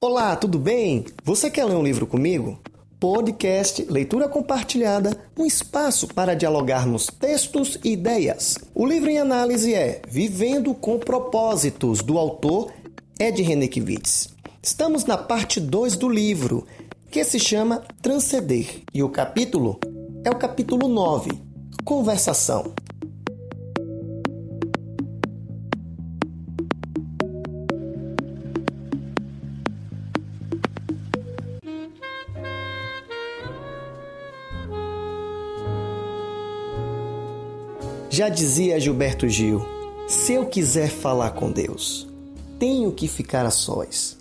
Olá, tudo bem? Você quer ler um livro comigo? Podcast Leitura Compartilhada, um espaço para dialogarmos textos e ideias. O livro em análise é Vivendo com Propósitos, do autor Ed Renekiewicz. Estamos na parte 2 do livro, que se chama Transcender, e o capítulo é o capítulo 9, Conversação. Já dizia Gilberto Gil: se eu quiser falar com Deus, tenho que ficar a sós.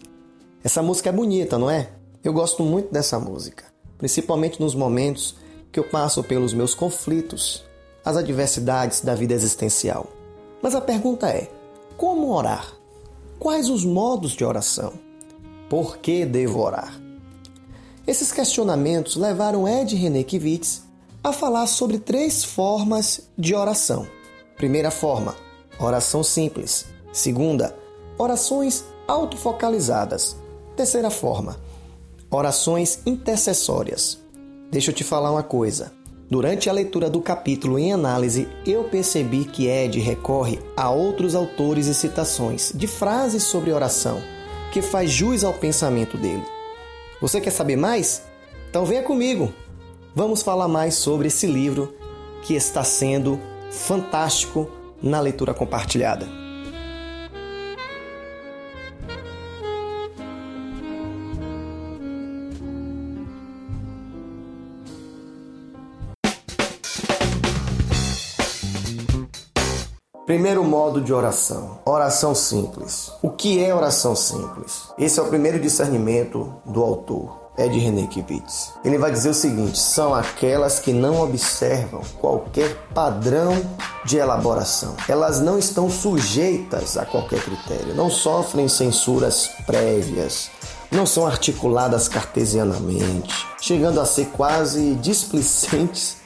Essa música é bonita, não é? Eu gosto muito dessa música, principalmente nos momentos que eu passo pelos meus conflitos, as adversidades da vida existencial. Mas a pergunta é: como orar? Quais os modos de oração? Por que devo orar? Esses questionamentos levaram Ed Renekiewicz a falar sobre três formas de oração. Primeira forma, oração simples. Segunda, orações autofocalizadas. Terceira forma, orações intercessórias. Deixa eu te falar uma coisa. Durante a leitura do capítulo em análise, eu percebi que Ed recorre a outros autores e citações de frases sobre oração que faz jus ao pensamento dele. Você quer saber mais? Então venha comigo vamos falar mais sobre esse livro que está sendo fantástico na leitura compartilhada. Primeiro modo de oração, oração simples. O que é oração simples? Esse é o primeiro discernimento do autor é de René Kivitz. Ele vai dizer o seguinte: são aquelas que não observam qualquer padrão de elaboração. Elas não estão sujeitas a qualquer critério, não sofrem censuras prévias, não são articuladas cartesianamente, chegando a ser quase displicentes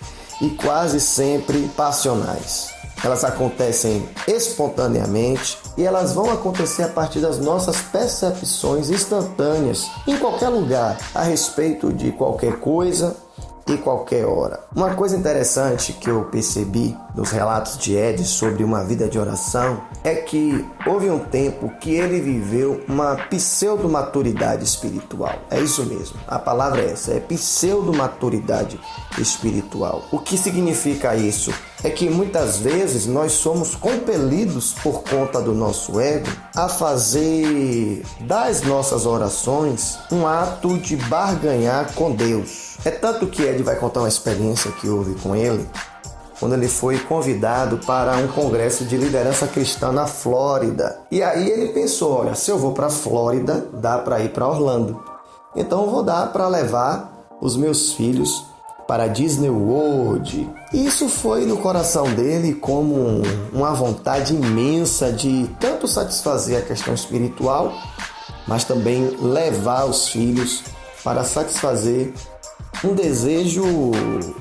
e quase sempre passionais. Elas acontecem espontaneamente e elas vão acontecer a partir das nossas percepções instantâneas em qualquer lugar a respeito de qualquer coisa e qualquer hora. Uma coisa interessante que eu percebi nos relatos de Ed sobre uma vida de oração é que houve um tempo que ele viveu uma pseudo-maturidade espiritual. É isso mesmo, a palavra é essa, é pseudo-maturidade espiritual. O que significa isso? É que muitas vezes nós somos compelidos por conta do nosso ego a fazer das nossas orações um ato de barganhar com Deus. É tanto que Ed vai contar uma experiência que houve com ele quando ele foi convidado para um congresso de liderança cristã na Flórida. E aí ele pensou, olha, se eu vou para a Flórida, dá para ir para Orlando. Então vou dar para levar os meus filhos para Disney World. Isso foi no coração dele como uma vontade imensa de tanto satisfazer a questão espiritual, mas também levar os filhos para satisfazer um desejo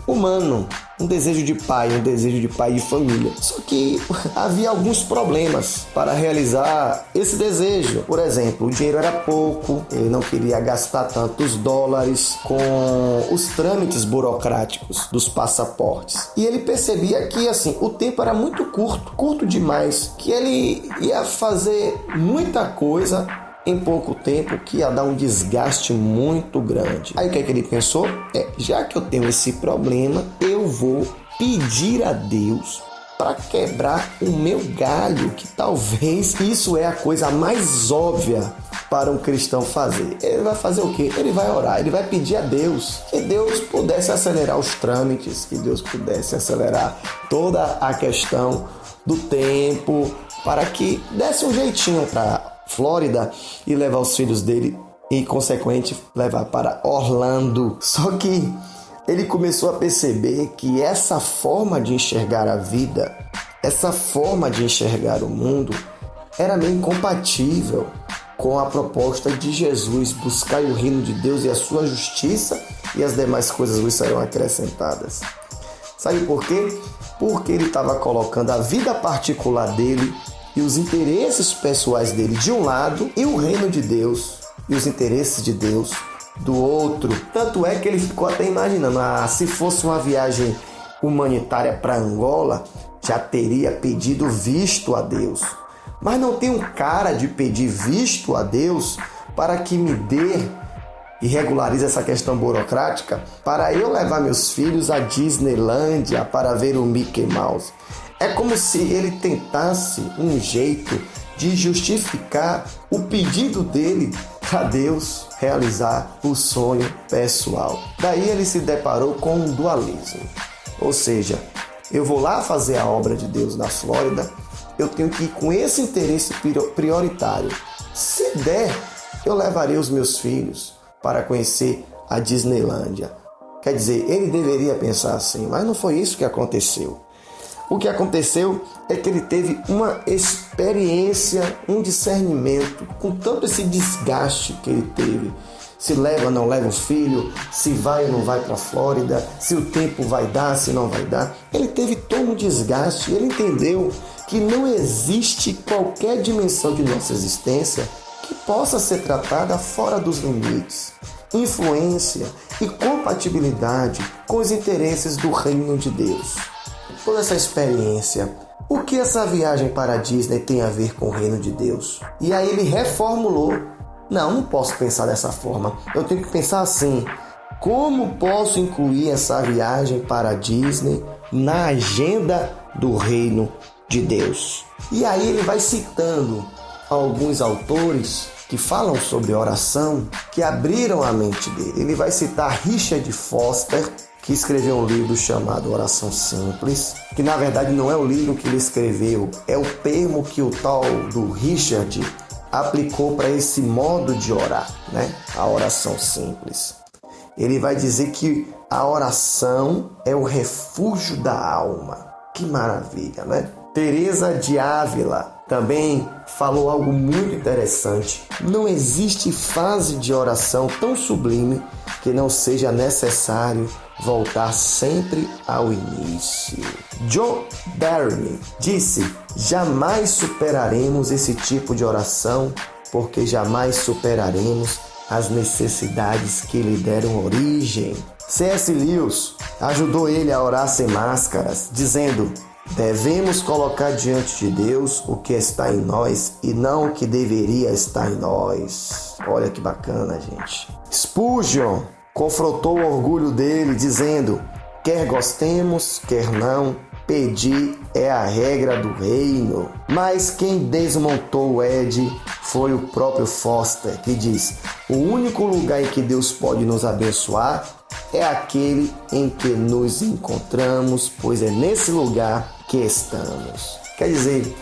humano, um desejo de pai, um desejo de pai e família. Só que havia alguns problemas para realizar esse desejo. Por exemplo, o dinheiro era pouco, ele não queria gastar tantos dólares com os trâmites burocráticos dos passaportes. E ele percebia que assim, o tempo era muito curto, curto demais, que ele ia fazer muita coisa em pouco tempo que ia dar um desgaste muito grande. Aí o que, é que ele pensou? É, já que eu tenho esse problema, eu vou pedir a Deus para quebrar o meu galho, que talvez isso é a coisa mais óbvia para um cristão fazer. Ele vai fazer o quê? Ele vai orar, ele vai pedir a Deus que Deus pudesse acelerar os trâmites, que Deus pudesse acelerar toda a questão do tempo, para que desse um jeitinho para Flórida e levar os filhos dele e, consequente, levar para Orlando. Só que ele começou a perceber que essa forma de enxergar a vida, essa forma de enxergar o mundo, era meio incompatível com a proposta de Jesus: buscar o reino de Deus e a sua justiça, e as demais coisas lhe serão acrescentadas. Sabe por quê? Porque ele estava colocando a vida particular dele e os interesses pessoais dele de um lado e o reino de Deus e os interesses de Deus do outro. Tanto é que ele ficou até imaginando, ah, se fosse uma viagem humanitária para Angola, já teria pedido visto a Deus. Mas não tem um cara de pedir visto a Deus para que me dê e regularize essa questão burocrática para eu levar meus filhos à Disneylândia para ver o Mickey Mouse. É como se ele tentasse um jeito de justificar o pedido dele para Deus realizar o sonho pessoal. Daí ele se deparou com um dualismo. Ou seja, eu vou lá fazer a obra de Deus na Flórida, eu tenho que ir com esse interesse prioritário. Se der, eu levarei os meus filhos para conhecer a Disneylândia. Quer dizer, ele deveria pensar assim, mas não foi isso que aconteceu. O que aconteceu é que ele teve uma experiência, um discernimento, com tanto esse desgaste que ele teve. Se leva ou não leva o filho, se vai ou não vai para a Flórida, se o tempo vai dar, se não vai dar. Ele teve todo um desgaste, ele entendeu que não existe qualquer dimensão de nossa existência que possa ser tratada fora dos limites, influência e compatibilidade com os interesses do reino de Deus toda essa experiência, o que essa viagem para a Disney tem a ver com o reino de Deus? E aí ele reformulou: não, não posso pensar dessa forma. Eu tenho que pensar assim: como posso incluir essa viagem para a Disney na agenda do reino de Deus? E aí ele vai citando alguns autores que falam sobre oração, que abriram a mente dele. Ele vai citar Richard Foster, que escreveu um livro chamado Oração Simples, que na verdade não é o livro que ele escreveu, é o termo que o tal do Richard aplicou para esse modo de orar, né? A oração simples. Ele vai dizer que a oração é o refúgio da alma. Que maravilha, né? Teresa de Ávila também falou algo muito interessante. Não existe fase de oração tão sublime que não seja necessário voltar sempre ao início. John Barry disse: jamais superaremos esse tipo de oração, porque jamais superaremos as necessidades que lhe deram origem. C.S. Lewis ajudou ele a orar sem máscaras, dizendo: Devemos colocar diante de Deus o que está em nós e não o que deveria estar em nós. Olha que bacana, gente. Spurgeon confrontou o orgulho dele, dizendo: quer gostemos, quer não, pedir é a regra do reino. Mas quem desmontou o Ed foi o próprio Foster, que diz: o único lugar em que Deus pode nos abençoar é aquele em que nos encontramos, pois é nesse lugar que estamos. Quer dizer,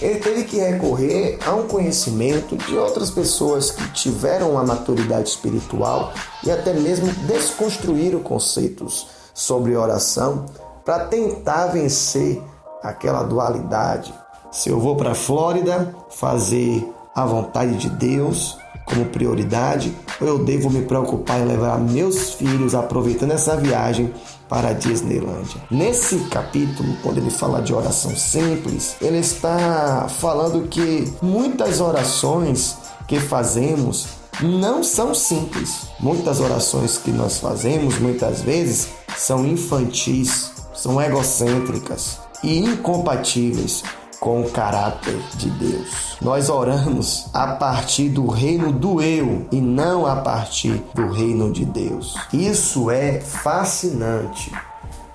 ele teve que recorrer a um conhecimento de outras pessoas que tiveram uma maturidade espiritual e até mesmo desconstruíram conceitos sobre oração para tentar vencer aquela dualidade. Se eu vou para a Flórida fazer a vontade de Deus como prioridade, ou eu devo me preocupar em levar meus filhos aproveitando essa viagem para a Disneylandia. Nesse capítulo, quando ele fala de oração simples, ele está falando que muitas orações que fazemos não são simples. Muitas orações que nós fazemos, muitas vezes, são infantis, são egocêntricas e incompatíveis com o caráter de Deus. Nós oramos a partir do reino do eu e não a partir do reino de Deus. Isso é fascinante,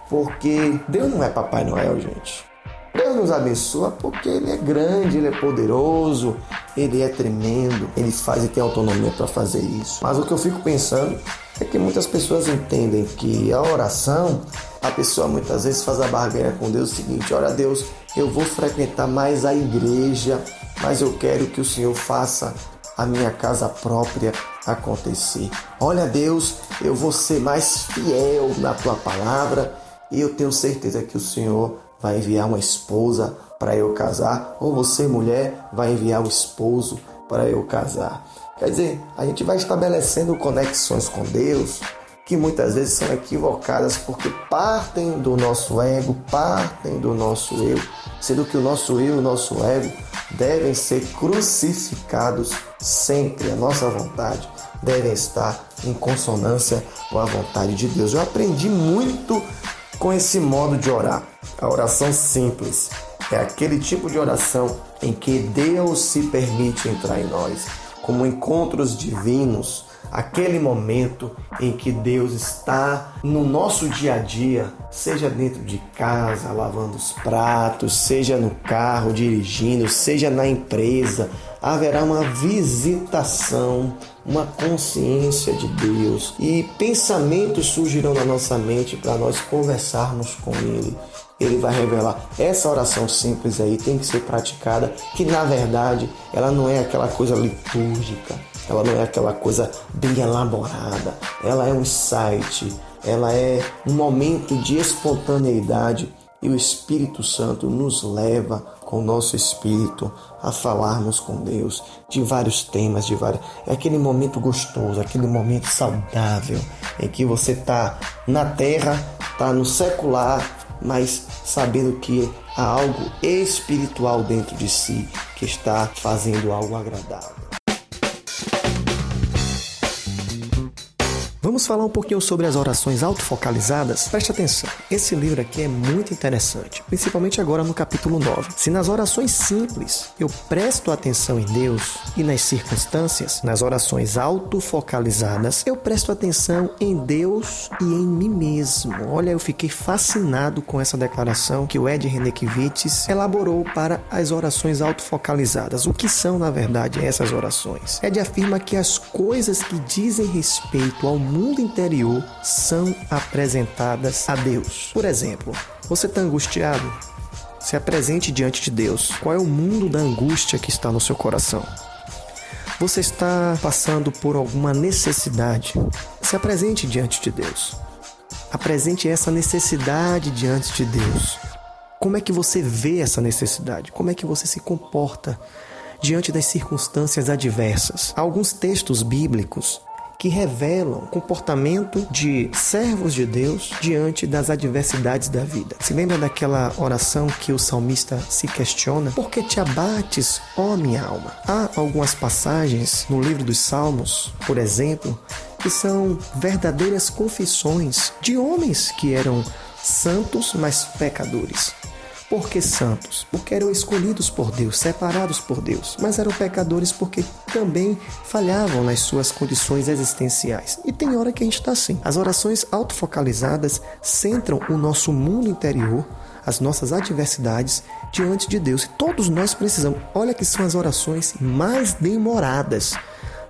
porque Deus não é Papai Noel, gente. Deus nos abençoa porque Ele é grande, Ele é poderoso, Ele é tremendo, Ele faz e tem autonomia para fazer isso. Mas o que eu fico pensando é que muitas pessoas entendem que a oração, a pessoa muitas vezes faz a barganha com Deus o seguinte: olha, Deus, eu vou frequentar mais a igreja, mas eu quero que o Senhor faça a minha casa própria acontecer. Olha, Deus, eu vou ser mais fiel na tua palavra e eu tenho certeza que o Senhor vai enviar uma esposa para eu casar, ou você, mulher, vai enviar o um esposo para eu casar. Quer dizer, a gente vai estabelecendo conexões com Deus que muitas vezes são equivocadas porque partem do nosso ego, partem do nosso eu, sendo que o nosso eu e o nosso ego devem ser crucificados sempre a nossa vontade deve estar em consonância com a vontade de Deus. Eu aprendi muito com esse modo de orar. A oração simples é aquele tipo de oração em que Deus se permite entrar em nós, como encontros divinos, aquele momento em que Deus está no nosso dia a dia, seja dentro de casa, lavando os pratos, seja no carro dirigindo, seja na empresa, haverá uma visitação, uma consciência de Deus e pensamentos surgirão na nossa mente para nós conversarmos com Ele. Ele vai revelar essa oração simples aí tem que ser praticada, que na verdade ela não é aquela coisa litúrgica, ela não é aquela coisa bem elaborada, ela é um insight, ela é um momento de espontaneidade e o Espírito Santo nos leva com o nosso espírito a falarmos com Deus de vários temas, de vários. É aquele momento gostoso, aquele momento saudável em que você está na terra, está no secular, mas sabendo que há algo espiritual dentro de si que está fazendo algo agradável. Vamos falar um pouquinho sobre as orações autofocalizadas? Preste atenção, esse livro aqui é muito interessante, principalmente agora no capítulo 9. Se nas orações simples eu presto atenção em Deus e nas circunstâncias, nas orações autofocalizadas, eu presto atenção em Deus e em mim mesmo. Olha, eu fiquei fascinado com essa declaração que o Ed Renekiewicz elaborou para as orações autofocalizadas. O que são, na verdade, essas orações? Ed afirma que as coisas que dizem respeito ao mundo interior são apresentadas a Deus. Por exemplo, você está angustiado? Se apresente diante de Deus. Qual é o mundo da angústia que está no seu coração? Você está passando por alguma necessidade? Se apresente diante de Deus. Apresente essa necessidade diante de Deus. Como é que você vê essa necessidade? Como é que você se comporta diante das circunstâncias adversas? Alguns textos bíblicos que revelam comportamento de servos de Deus diante das adversidades da vida. Se lembra daquela oração que o salmista se questiona? Por que te abates, ó minha alma? Há algumas passagens no livro dos Salmos, por exemplo, que são verdadeiras confissões de homens que eram santos, mas pecadores. Por que santos? Porque eram escolhidos por Deus, separados por Deus, mas eram pecadores porque também falhavam nas suas condições existenciais. E tem hora que a gente está assim. As orações autofocalizadas centram o nosso mundo interior, as nossas adversidades diante de Deus. E todos nós precisamos. Olha que são as orações mais demoradas.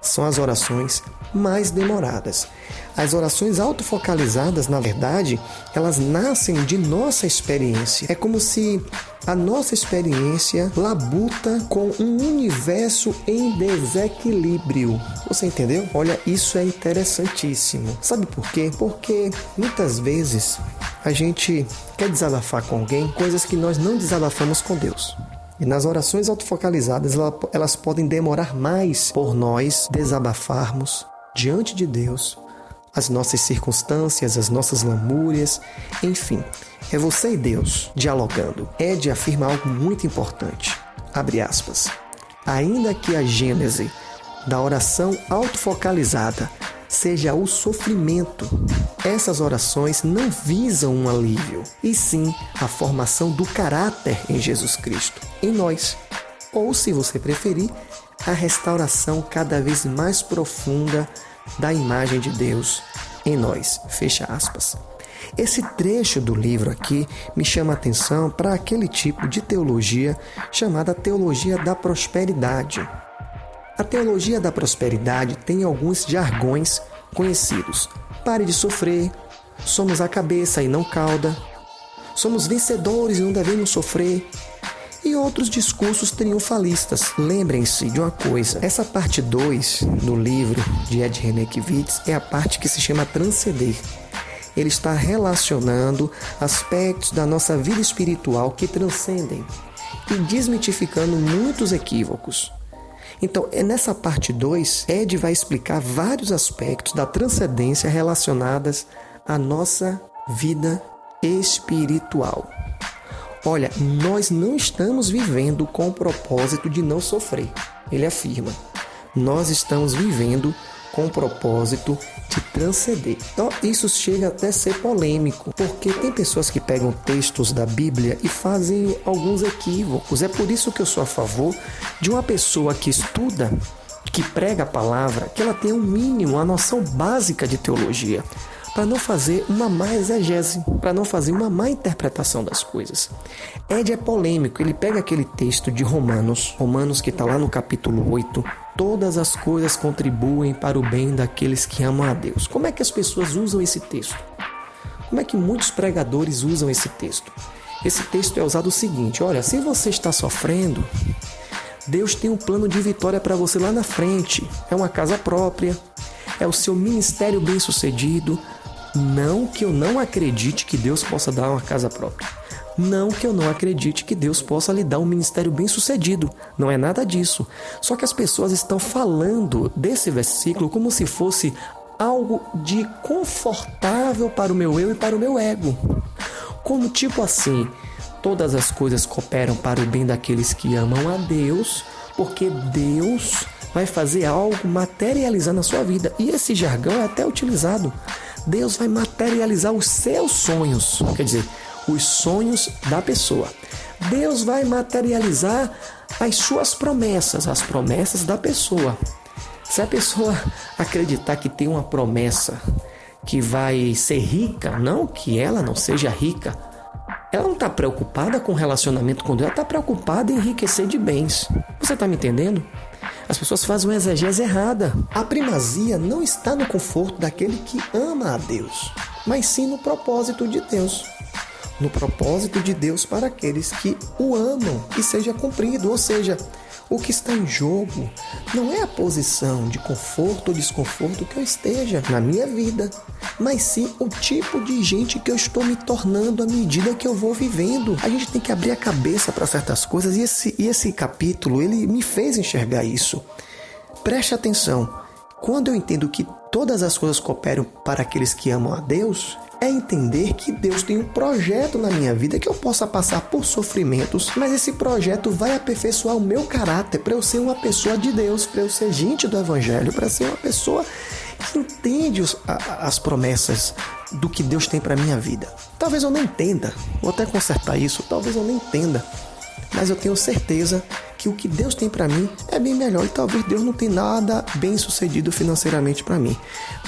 São as orações mais demoradas. As orações autofocalizadas, na verdade, elas nascem de nossa experiência. É como se a nossa experiência labuta com um universo em desequilíbrio. Você entendeu? Olha, isso é interessantíssimo. Sabe por quê? Porque muitas vezes a gente quer desabafar com alguém coisas que nós não desabafamos com Deus. E nas orações autofocalizadas, elas podem demorar mais por nós desabafarmos diante de Deus as nossas circunstâncias, as nossas lamúrias, enfim. É você e Deus dialogando. Ed afirma algo muito importante. Abre aspas. Ainda que a gênese da oração autofocalizada seja o sofrimento, essas orações não visam um alívio, e sim a formação do caráter em Jesus Cristo, em nós. Ou, se você preferir, a restauração cada vez mais profunda da imagem de Deus em nós. Fecha aspas. Esse trecho do livro aqui me chama a atenção para aquele tipo de teologia chamada teologia da prosperidade. A teologia da prosperidade tem alguns jargões conhecidos. Pare de sofrer, somos a cabeça e não cauda, somos vencedores e não devemos sofrer, e outros discursos triunfalistas. Lembrem-se de uma coisa: essa parte 2 do livro de Ed Renekiewicz é a parte que se chama Transcender. Ele está relacionando aspectos da nossa vida espiritual que transcendem e desmitificando muitos equívocos. Então, é nessa parte 2, Ed vai explicar vários aspectos da transcendência relacionadas à nossa vida espiritual. Olha, nós não estamos vivendo com o propósito de não sofrer, ele afirma. nós estamos vivendo com o propósito de transcender. Então, isso chega até a ser polêmico, porque tem pessoas que pegam textos da Bíblia e fazem alguns equívocos. É por isso que eu sou a favor de uma pessoa que estuda, que prega a palavra, que ela tenha um mínimo, uma noção básica de teologia para não fazer uma má exegese, para não fazer uma má interpretação das coisas. Ed é polêmico, ele pega aquele texto de Romanos, Romanos que está lá no capítulo 8, todas as coisas contribuem para o bem daqueles que amam a Deus. Como é que as pessoas usam esse texto? Como é que muitos pregadores usam esse texto? Esse texto é usado o seguinte: olha, se você está sofrendo, Deus tem um plano de vitória para você lá na frente. É uma casa própria, é o seu ministério bem sucedido, não que eu não acredite que Deus possa dar uma casa própria. Não que eu não acredite que Deus possa lhe dar um ministério bem sucedido. Não é nada disso. Só que as pessoas estão falando desse versículo como se fosse algo de confortável para o meu eu e para o meu ego. Como tipo assim, todas as coisas cooperam para o bem daqueles que amam a Deus, porque Deus vai fazer algo materializar na sua vida. E esse jargão é até utilizado Deus vai materializar os seus sonhos, quer dizer, os sonhos da pessoa. Deus vai materializar as suas promessas, as promessas da pessoa. Se a pessoa acreditar que tem uma promessa que vai ser rica, não que ela não seja rica, ela não está preocupada com o relacionamento com Deus, ela está preocupada em enriquecer de bens. Você está me entendendo? As pessoas fazem uma exegese errada. A primazia não está no conforto daquele que ama a Deus, mas sim no propósito de Deus. No propósito de Deus para aqueles que o amam e seja cumprido, ou seja, o que está em jogo não é a posição de conforto ou desconforto que eu esteja na minha vida, mas sim o tipo de gente que eu estou me tornando à medida que eu vou vivendo. A gente tem que abrir a cabeça para certas coisas e esse, e esse capítulo ele me fez enxergar isso. Preste atenção. Quando eu entendo que todas as coisas cooperam para aqueles que amam a Deus, é entender que Deus tem um projeto na minha vida que eu possa passar por sofrimentos, mas esse projeto vai aperfeiçoar o meu caráter para eu ser uma pessoa de Deus, para eu ser gente do Evangelho, para ser uma pessoa que entende os, a, as promessas do que Deus tem para minha vida. Talvez eu não entenda, vou até consertar isso, talvez eu não entenda, mas eu tenho certeza que o que Deus tem para mim é bem melhor e talvez Deus não tenha nada bem sucedido financeiramente para mim,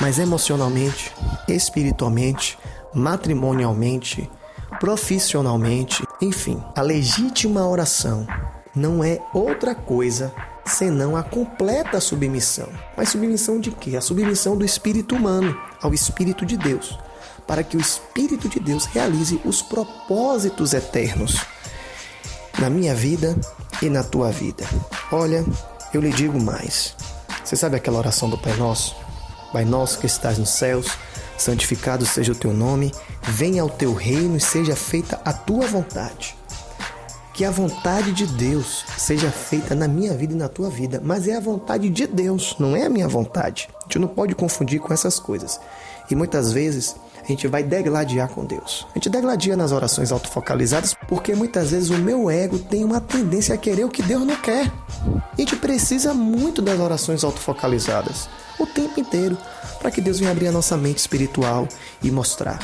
mas emocionalmente, espiritualmente, matrimonialmente, profissionalmente, enfim, a legítima oração não é outra coisa senão a completa submissão. Mas submissão de quê? A submissão do espírito humano ao espírito de Deus, para que o espírito de Deus realize os propósitos eternos na minha vida e na tua vida. Olha, eu lhe digo mais. Você sabe aquela oração do Pai Nosso? Pai Nosso que estás nos céus, santificado seja o teu nome, venha ao teu reino e seja feita a tua vontade. Que a vontade de Deus seja feita na minha vida e na tua vida, mas é a vontade de Deus, não é a minha vontade. A gente não pode confundir com essas coisas. E muitas vezes a gente vai degladiar com Deus. A gente degladia nas orações autofocalizadas porque muitas vezes o meu ego tem uma tendência a querer o que Deus não quer. A gente precisa muito das orações autofocalizadas o tempo inteiro para que Deus venha abrir a nossa mente espiritual e mostrar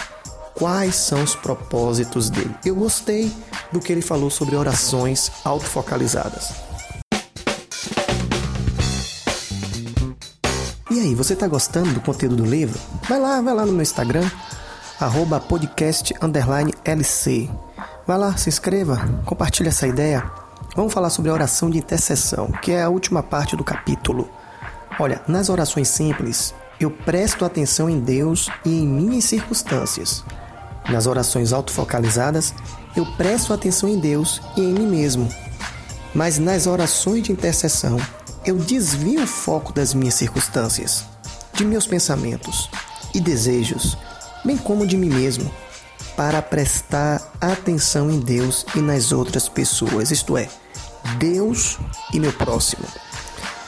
quais são os propósitos dele. Eu gostei do que ele falou sobre orações autofocalizadas. E aí, você está gostando do conteúdo do livro? Vai lá, vai lá no meu Instagram, arroba. Vai lá, se inscreva, compartilhe essa ideia. Vamos falar sobre a oração de intercessão, que é a última parte do capítulo. Olha, nas orações simples, eu presto atenção em Deus e em minhas circunstâncias. Nas orações autofocalizadas, eu presto atenção em Deus e em mim mesmo. Mas nas orações de intercessão, eu desvio o foco das minhas circunstâncias, de meus pensamentos e desejos, bem como de mim mesmo, para prestar atenção em Deus e nas outras pessoas, isto é, Deus e meu próximo.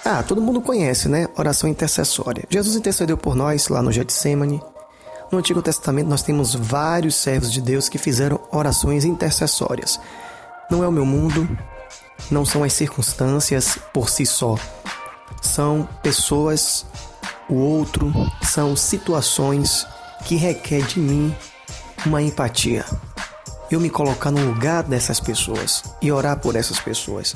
Ah, todo mundo conhece, né? Oração intercessória. Jesus intercedeu por nós lá no Getsemane. No Antigo Testamento nós temos vários servos de Deus que fizeram orações intercessórias. Não é o meu mundo, não são as circunstâncias por si só. são pessoas, o outro, são situações que requer de mim uma empatia. Eu me colocar no lugar dessas pessoas e orar por essas pessoas.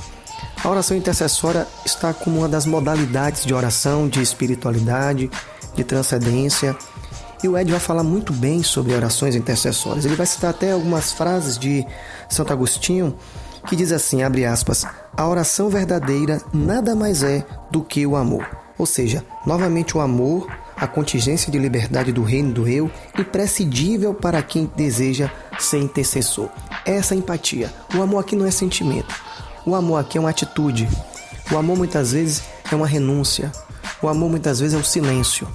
A oração intercessória está como uma das modalidades de oração, de espiritualidade, de transcendência. E o Ed vai falar muito bem sobre orações intercessórias. Ele vai citar até algumas frases de Santo Agostinho que diz assim, abre aspas, a oração verdadeira nada mais é do que o amor. Ou seja, novamente o amor, a contingência de liberdade do reino do eu, imprescindível para quem deseja ser intercessor. Essa empatia. O amor aqui não é sentimento. O amor aqui é uma atitude. O amor muitas vezes é uma renúncia. O amor muitas vezes é o silêncio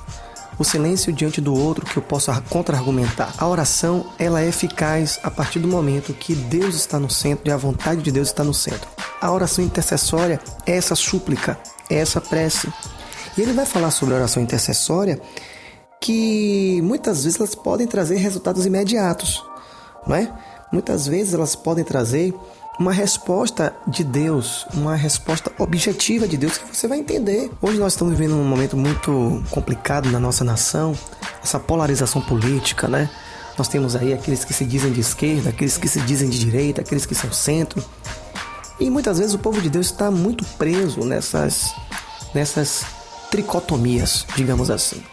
o silêncio diante do outro que eu possa contra-argumentar. A oração, ela é eficaz a partir do momento que Deus está no centro e a vontade de Deus está no centro. A oração intercessória é essa súplica, é essa prece. E ele vai falar sobre a oração intercessória que muitas vezes elas podem trazer resultados imediatos, não é? Muitas vezes elas podem trazer uma resposta de Deus, uma resposta objetiva de Deus que você vai entender. Hoje nós estamos vivendo um momento muito complicado na nossa nação, essa polarização política, né? Nós temos aí aqueles que se dizem de esquerda, aqueles que se dizem de direita, aqueles que são centro. E muitas vezes o povo de Deus está muito preso nessas, nessas tricotomias, digamos assim.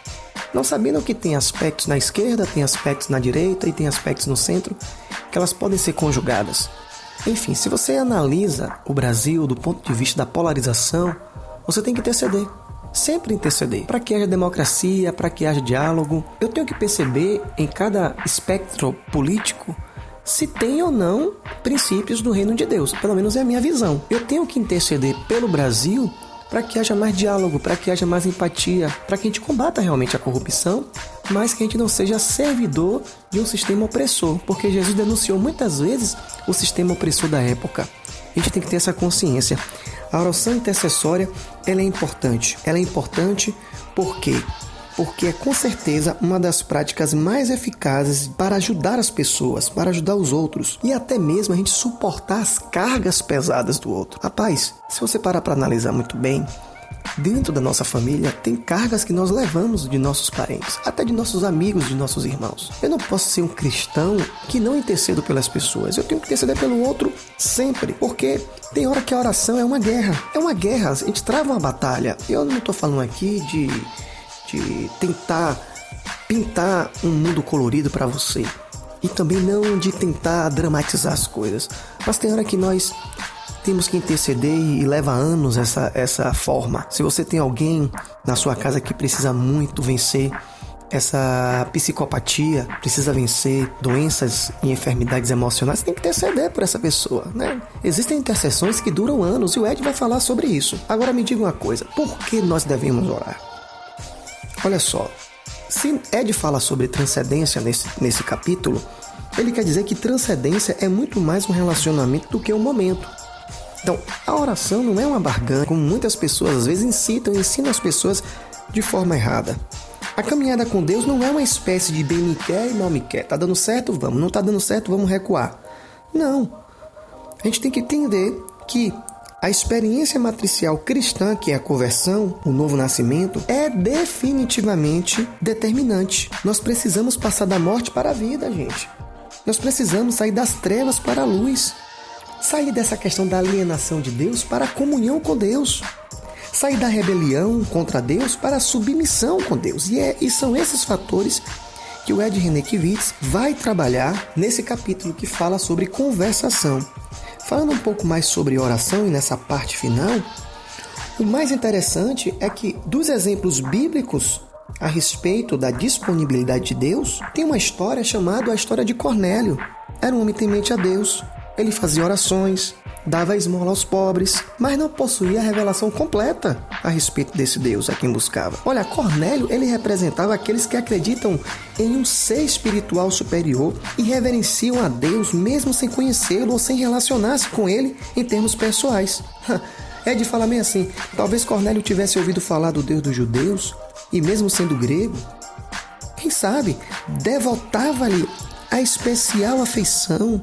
Não sabendo que tem aspectos na esquerda, tem aspectos na direita e tem aspectos no centro, que elas podem ser conjugadas. Enfim, se você analisa o Brasil do ponto de vista da polarização, você tem que interceder. Sempre interceder. Para que haja democracia, para que haja diálogo. Eu tenho que perceber em cada espectro político se tem ou não princípios do reino de Deus. Pelo menos é a minha visão. Eu tenho que interceder pelo Brasil para que haja mais diálogo, para que haja mais empatia, para que a gente combata realmente a corrupção, mas que a gente não seja servidor de um sistema opressor, porque Jesus denunciou muitas vezes o sistema opressor da época. A gente tem que ter essa consciência. A oração intercessória ela é importante. Ela é importante porque porque é com certeza uma das práticas mais eficazes para ajudar as pessoas, para ajudar os outros e até mesmo a gente suportar as cargas pesadas do outro. Rapaz, se você parar para analisar muito bem, Dentro da nossa família tem cargas que nós levamos de nossos parentes, até de nossos amigos, de nossos irmãos. Eu não posso ser um cristão que não intercedo pelas pessoas. Eu tenho que interceder pelo outro sempre, porque tem hora que a oração é uma guerra. É uma guerra, a gente trava uma batalha. Eu não estou falando aqui de de tentar pintar um mundo colorido para você e também não de tentar dramatizar as coisas. Mas tem hora que nós temos que interceder e leva anos essa, essa forma. Se você tem alguém na sua casa que precisa muito vencer essa psicopatia, precisa vencer doenças e enfermidades emocionais, tem que interceder por essa pessoa, né? Existem intercessões que duram anos e o Ed vai falar sobre isso. Agora me diga uma coisa, por que nós devemos orar? Olha só, se Ed fala sobre transcendência nesse, nesse capítulo, ele quer dizer que transcendência é muito mais um relacionamento do que um momento. Então, a oração não é uma barganha, como muitas pessoas às vezes incitam e ensinam as pessoas de forma errada. A caminhada com Deus não é uma espécie de bem me quer e mal me quer. Tá dando certo? Vamos. Não tá dando certo? Vamos recuar. Não. A gente tem que entender que a experiência matricial cristã, que é a conversão, o novo nascimento, é definitivamente determinante. Nós precisamos passar da morte para a vida, gente. Nós precisamos sair das trevas para a luz. Sair dessa questão da alienação de Deus para a comunhão com Deus. Sair da rebelião contra Deus para a submissão com Deus. E, é, e são esses fatores que o Ed Renekiewicz vai trabalhar nesse capítulo que fala sobre conversação. Falando um pouco mais sobre oração e nessa parte final, o mais interessante é que dos exemplos bíblicos a respeito da disponibilidade de Deus, tem uma história chamada a história de Cornélio. Era um homem temente a Deus. Ele fazia orações, dava esmola aos pobres, mas não possuía a revelação completa a respeito desse Deus a quem buscava. Olha, Cornélio, ele representava aqueles que acreditam em um ser espiritual superior e reverenciam a Deus mesmo sem conhecê-lo ou sem relacionar-se com ele em termos pessoais. É de falar meio assim, talvez Cornélio tivesse ouvido falar do Deus dos judeus e mesmo sendo grego, quem sabe, devotava-lhe a especial afeição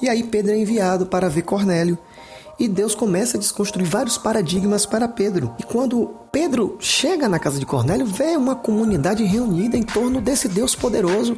e aí Pedro é enviado para ver Cornélio. E Deus começa a desconstruir vários paradigmas para Pedro. E quando Pedro chega na casa de Cornélio, vê uma comunidade reunida em torno desse Deus poderoso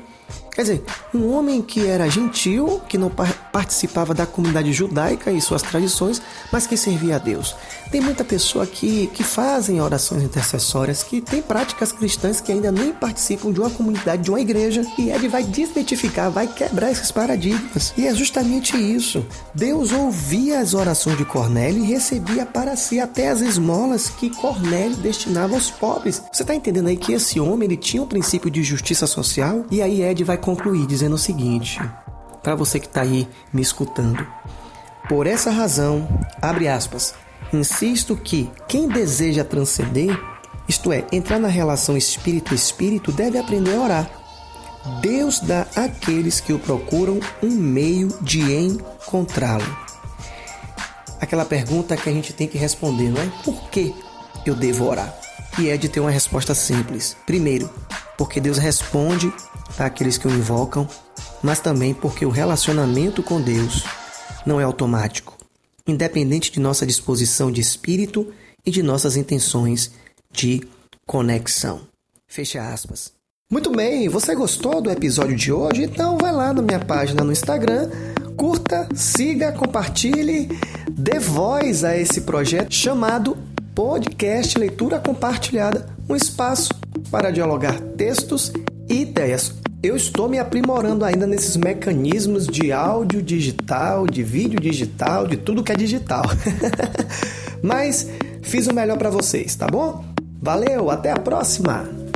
Quer dizer, um homem que era gentil, que não participava da comunidade judaica e suas tradições, mas que servia a Deus. Tem muita pessoa que, que fazem orações intercessórias, que tem práticas cristãs que ainda nem participam de uma comunidade, de uma igreja, e ele vai desmitificar, vai quebrar esses paradigmas. E é justamente isso. Deus ouvia as orações de Cornélio e recebia para si até as esmolas que Cornélio destinava aos pobres. Você está entendendo aí que esse homem ele tinha um princípio de justiça social? E aí Ed vai concluir dizendo o seguinte, para você que está aí me escutando. Por essa razão, abre aspas, insisto que quem deseja transcender, isto é, entrar na relação espírito-espírito, deve aprender a orar. Deus dá àqueles que o procuram um meio de encontrá-lo. Aquela pergunta que a gente tem que responder, não é? Por que eu devo orar? E é de ter uma resposta simples. Primeiro, porque Deus responde àqueles que o invocam, mas também porque o relacionamento com Deus não é automático, independente de nossa disposição de espírito e de nossas intenções de conexão. Fecha aspas. Muito bem, você gostou do episódio de hoje? Então vai lá na minha página no Instagram, curta, siga, compartilhe, dê voz a esse projeto chamado Podcast Leitura Compartilhada, um espaço para dialogar textos e ideias. Eu estou me aprimorando ainda nesses mecanismos de áudio digital, de vídeo digital, de tudo que é digital. Mas fiz o melhor para vocês, tá bom? Valeu, até a próxima!